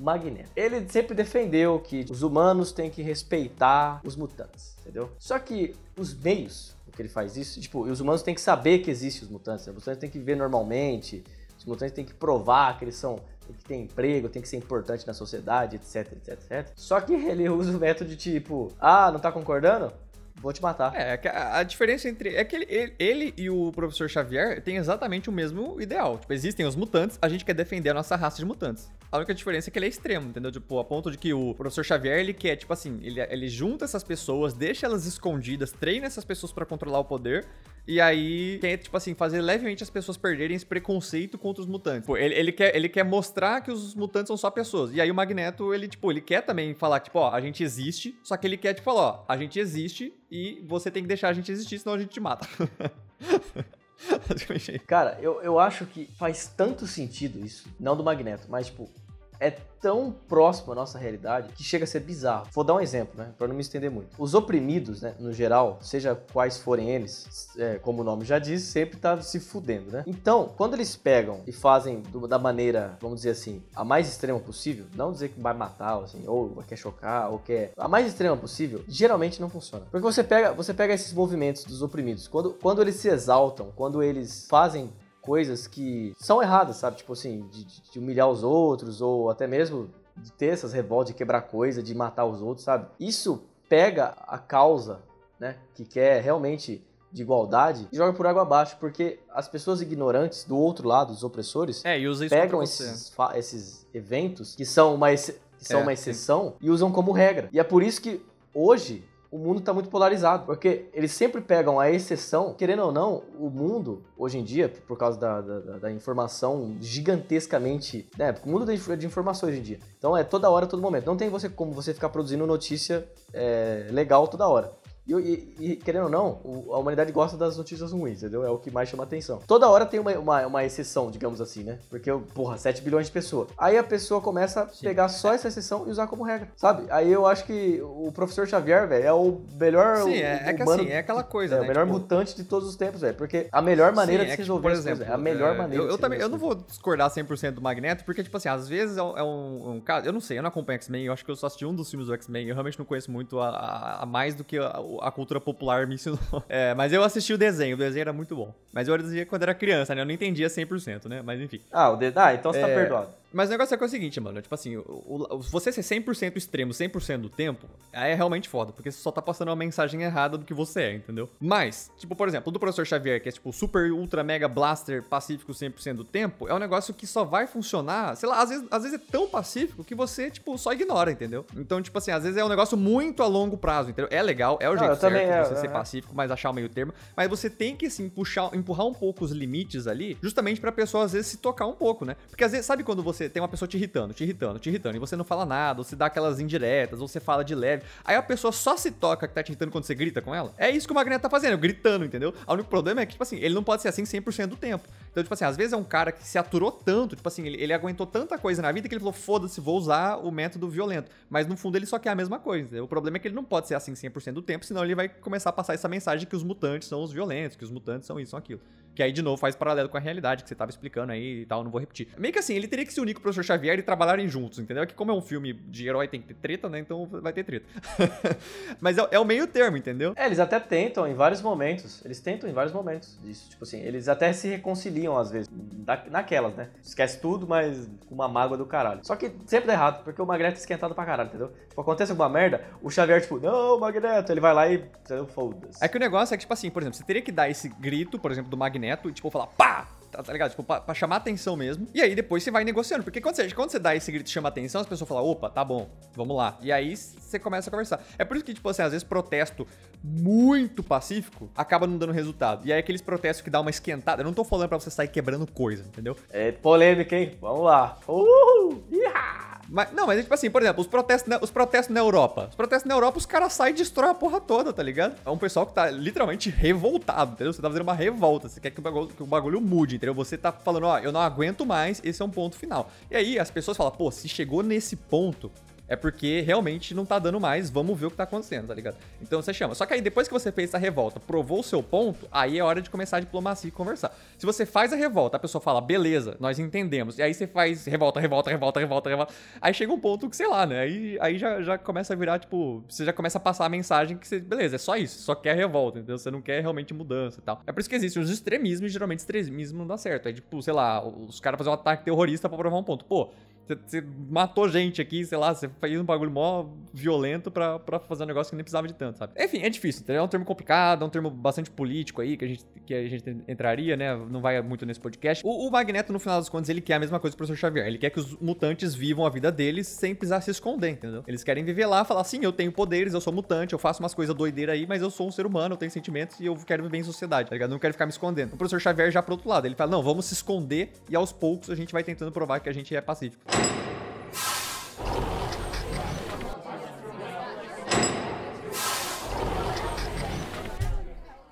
Magneto. Ele sempre defendeu que os humanos têm que respeitar os mutantes, entendeu? Só que os meios que ele faz isso, tipo, os humanos têm que saber que existem os mutantes, né? os mutantes têm que ver normalmente, os mutantes têm que provar que eles são que tem emprego, tem que ser importante na sociedade, etc, etc, etc. Só que ele usa o método de tipo, ah, não tá concordando? vou te matar. É, que a, a diferença entre. É que ele, ele, ele e o professor Xavier têm exatamente o mesmo ideal. Tipo, existem os mutantes, a gente quer defender a nossa raça de mutantes. A única diferença é que ele é extremo, entendeu? Tipo, a ponto de que o professor Xavier, ele quer, tipo assim, ele, ele junta essas pessoas, deixa elas escondidas, treina essas pessoas pra controlar o poder. E aí, quer, tipo assim, fazer levemente as pessoas perderem esse preconceito contra os mutantes. Pô, ele, ele, quer, ele quer mostrar que os mutantes são só pessoas. E aí o Magneto, ele, tipo, ele quer também falar, tipo, ó, a gente existe, só que ele quer, tipo, falar, ó, a gente existe e você tem que deixar a gente existir, senão a gente te mata. Cara, eu, eu acho que faz tanto sentido isso, não do Magneto, mas, tipo, é tão próximo à nossa realidade que chega a ser bizarro. Vou dar um exemplo, né, para não me estender muito. Os oprimidos, né, no geral, seja quais forem eles, é, como o nome já diz, sempre tá se fudendo, né? Então, quando eles pegam e fazem do, da maneira, vamos dizer assim, a mais extrema possível, não dizer que vai matar, assim, ou quer chocar, ou quer a mais extrema possível, geralmente não funciona. Porque você pega, você pega esses movimentos dos oprimidos, quando, quando eles se exaltam, quando eles fazem coisas que são erradas, sabe? Tipo assim, de, de, humilhar os outros, ou até mesmo de ter essas revoltas, de quebrar coisa, de matar os outros, sabe? Isso pega a causa, né, que quer realmente de igualdade e joga por água abaixo, porque as pessoas ignorantes do outro lado, os opressores, é, pegam esses, esses, eventos que são uma, que são é, uma exceção sim. e usam como regra. E é por isso que hoje o mundo está muito polarizado, porque eles sempre pegam a exceção, querendo ou não, o mundo, hoje em dia, por causa da, da, da informação gigantescamente, né, o mundo de informações hoje em dia, então é toda hora, todo momento, não tem você como você ficar produzindo notícia é, legal toda hora. E, e, e, querendo ou não, o, a humanidade gosta das notícias ruins, entendeu? É o que mais chama atenção. Toda hora tem uma, uma, uma exceção, digamos assim, né? Porque, porra, 7 bilhões de pessoas. Aí a pessoa começa a Sim. pegar só essa exceção e usar como regra, sabe? Aí eu acho que o professor Xavier, velho, é o melhor. Sim, é, é que assim, é aquela coisa, é né? o melhor tipo... mutante de todos os tempos, velho. Porque a melhor maneira Sim, de é se resolver, tipo, por exemplo, é a melhor é, maneira. Eu, eu também, eu não vou discordar 100% do Magneto, porque, tipo assim, às vezes é um, é um, caso. Eu não sei, eu não acompanho X-Men, eu acho que eu só assisti um dos filmes do X-Men, eu realmente não conheço muito a, a, a mais do que a, a cultura popular me ensinou. É, mas eu assisti o desenho, o desenho era muito bom. Mas eu assistia quando era criança, né? Eu não entendia 100%, né? Mas enfim. Ah, o de... ah então você tá é... tá perdoado. Mas o negócio é, que é o seguinte, mano. Tipo assim, o, o, você ser 100% extremo 100% do tempo, aí é realmente foda. Porque você só tá passando uma mensagem errada do que você é, entendeu? Mas, tipo, por exemplo, o do professor Xavier, que é tipo super, ultra, mega blaster pacífico 100% do tempo, é um negócio que só vai funcionar, sei lá, às vezes, às vezes é tão pacífico que você, tipo, só ignora, entendeu? Então, tipo assim, às vezes é um negócio muito a longo prazo, entendeu? É legal, é o jeito certo é, você é, ser é. pacífico, mas achar o meio termo. Mas você tem que, assim, puxar, empurrar um pouco os limites ali, justamente pra pessoa, às vezes, se tocar um pouco, né? Porque às vezes, sabe quando você tem uma pessoa te irritando? te irritando, te irritando, e você não fala nada, ou você dá aquelas indiretas, ou você fala de leve. Aí a pessoa só se toca que tá te irritando quando você grita com ela. É isso que o Magneto tá fazendo, gritando, entendeu? O único problema é que, tipo assim, ele não pode ser assim 100% do tempo. Então, tipo assim, às vezes é um cara que se aturou tanto, tipo assim, ele, ele aguentou tanta coisa na vida que ele falou, foda-se, vou usar o método violento. Mas no fundo ele só quer a mesma coisa. Entendeu? O problema é que ele não pode ser assim 100% do tempo, senão ele vai começar a passar essa mensagem que os mutantes são os violentos, que os mutantes são isso, são aquilo. Que aí, de novo, faz paralelo com a realidade que você tava explicando aí e tal, não vou repetir. Meio que assim, ele teria que se unir com o professor Xavier e trabalharem juntos, entendeu? É que como é um filme de herói tem que ter treta, né? Então vai ter treta. Mas é, é, o meio termo, entendeu? É, eles até tentam em vários momentos. Eles tentam em vários momentos disso. Tipo assim, eles até se reconciliam às vezes. naquelas, né? Esquece tudo, mas com uma mágoa do caralho. Só que sempre dá errado, porque o Magneto é esquentado pra caralho, entendeu? Tipo, acontece alguma merda, o Xavier, tipo, não, Magneto, ele vai lá e. Foda-se. É que o negócio é que, tipo assim, por exemplo, você teria que dar esse grito, por exemplo, do Magneto e, tipo, falar, pá! Tá, tá, ligado? Tipo, pra, pra, chamar atenção mesmo. E aí depois você vai negociando. Porque quando você, quando você dá esse grito e chama atenção, as pessoas falam, opa, tá bom, vamos lá. E aí você começa a conversar. É por isso que, tipo assim, às vezes protesto muito pacífico acaba não dando resultado. E aí aqueles protestos que dá uma esquentada. Eu não tô falando pra você sair quebrando coisa, entendeu? É polêmica, hein? Vamos lá. Uhul! Iha! Mas, não, mas é tipo assim, por exemplo, os protestos, na, os protestos na Europa. Os protestos na Europa, os caras saem e destroem a porra toda, tá ligado? É um pessoal que tá literalmente revoltado, entendeu? Você tá fazendo uma revolta, você quer que o bagulho, que o bagulho mude, entendeu? Você tá falando, ó, eu não aguento mais, esse é um ponto final. E aí as pessoas falam, pô, se chegou nesse ponto, é porque realmente não tá dando mais, vamos ver o que tá acontecendo, tá ligado? Então você chama. Só que aí depois que você fez essa revolta, provou o seu ponto, aí é hora de começar a diplomacia e conversar. Se você faz a revolta, a pessoa fala, beleza, nós entendemos. E aí você faz revolta, revolta, revolta, revolta, revolta. Aí chega um ponto que, sei lá, né? Aí, aí já, já começa a virar, tipo, você já começa a passar a mensagem que você, beleza, é só isso, só quer revolta, entendeu? Você não quer realmente mudança e tal. É por isso que existem os extremismos e geralmente extremismo não dá certo. É tipo, sei lá, os caras fazem um ataque terrorista pra provar um ponto. Pô, Você matou gente aqui, sei lá, você fez um bagulho mó violento pra, pra fazer um negócio que nem precisava de tanto, sabe? Enfim, é difícil, entendeu? É um termo complicado, é um termo bastante político aí, que a gente, que a gente entraria, né? Não vai muito nesse podcast. O, o Magneto, no final das contas, ele quer a mesma coisa que o professor Xavier. Ele quer que os mutantes vivam a vida deles sem precisar se esconder, entendeu? Eles querem viver lá, falar assim, eu tenho poderes, eu sou mutante, eu faço umas coisas doideiras aí, mas eu sou um ser humano, eu tenho sentimentos e eu quero viver em sociedade, tá ligado? Não quero ficar me escondendo. O professor Xavier já pro outro lado, ele fala, não, vamos se esconder e aos poucos a gente vai tentando provar que a gente é pacífico.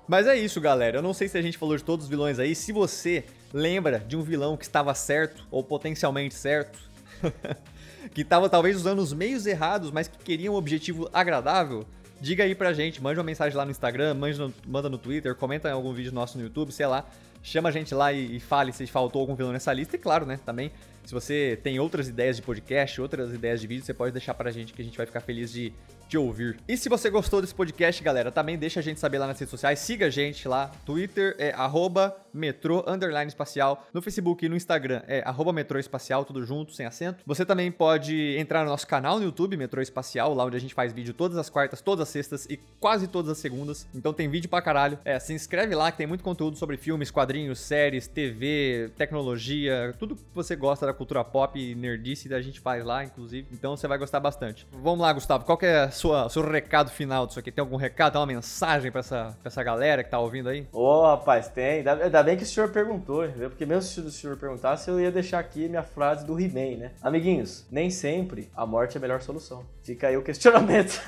Mas é isso, galera. Eu não sei se a gente falou de todos os vilões aí. Se você lembra de um vilão que estava certo, ou potencialmente certo, que estava talvez usando os meios errados, mas que queria um objetivo agradável, diga aí pra gente. Mande uma mensagem lá no Instagram, no, manda no Twitter, comenta em algum vídeo nosso no YouTube, sei lá. Chama a gente lá e, e fale se faltou algum vilão nessa lista. E claro, né, também, se você tem outras ideias de podcast, outras ideias de vídeo, você pode deixar pra gente que a gente vai ficar feliz de de ouvir. E se você gostou desse podcast, galera, também deixa a gente saber lá nas redes sociais. Siga a gente lá. Twitter é arroba metrô underline espacial. No Facebook e no Instagram é arroba metrô espacial, tudo junto, sem acento. Você também pode entrar no nosso canal no YouTube, Metrô Espacial, lá onde a gente faz vídeo todas as quartas, todas as sextas e quase todas as segundas. Então tem vídeo pra caralho. É, se inscreve lá que tem muito conteúdo sobre filmes, quadrinhos, séries, TV, tecnologia, tudo que você gosta da cultura pop e nerdice a gente faz lá, inclusive. Então você vai gostar bastante. Vamos lá, Gustavo, qual que é sua, seu recado final disso aqui? Tem algum recado, tem uma mensagem pra essa, pra essa galera que tá ouvindo aí? Ô, oh, rapaz, tem. Ainda bem que o senhor perguntou, entendeu? Porque mesmo se o senhor perguntasse, eu ia deixar aqui minha frase do He-Man, né? Amiguinhos, nem sempre a morte é a melhor solução. Fica aí o questionamento.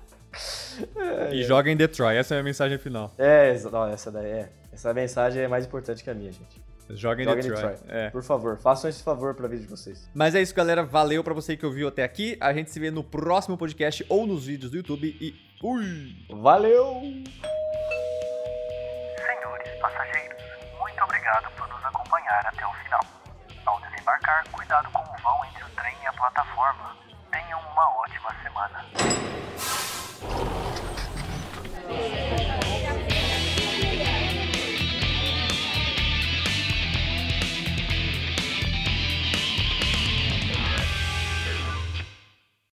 e joga em Detroit, essa é a mensagem final. É, não, essa daí é. Essa mensagem é mais importante que a minha, gente. Joga em Joga Detroit. Detroit. É. Por favor, façam esse favor pra vida de vocês. Mas é isso, galera. Valeu pra você que ouviu até aqui. A gente se vê no próximo podcast ou nos vídeos do YouTube e fui! Valeu! Senhores passageiros, muito obrigado por nos acompanhar até o final. Ao desembarcar, cuidado com o vão entre o trem e a plataforma. Tenham uma ótima semana.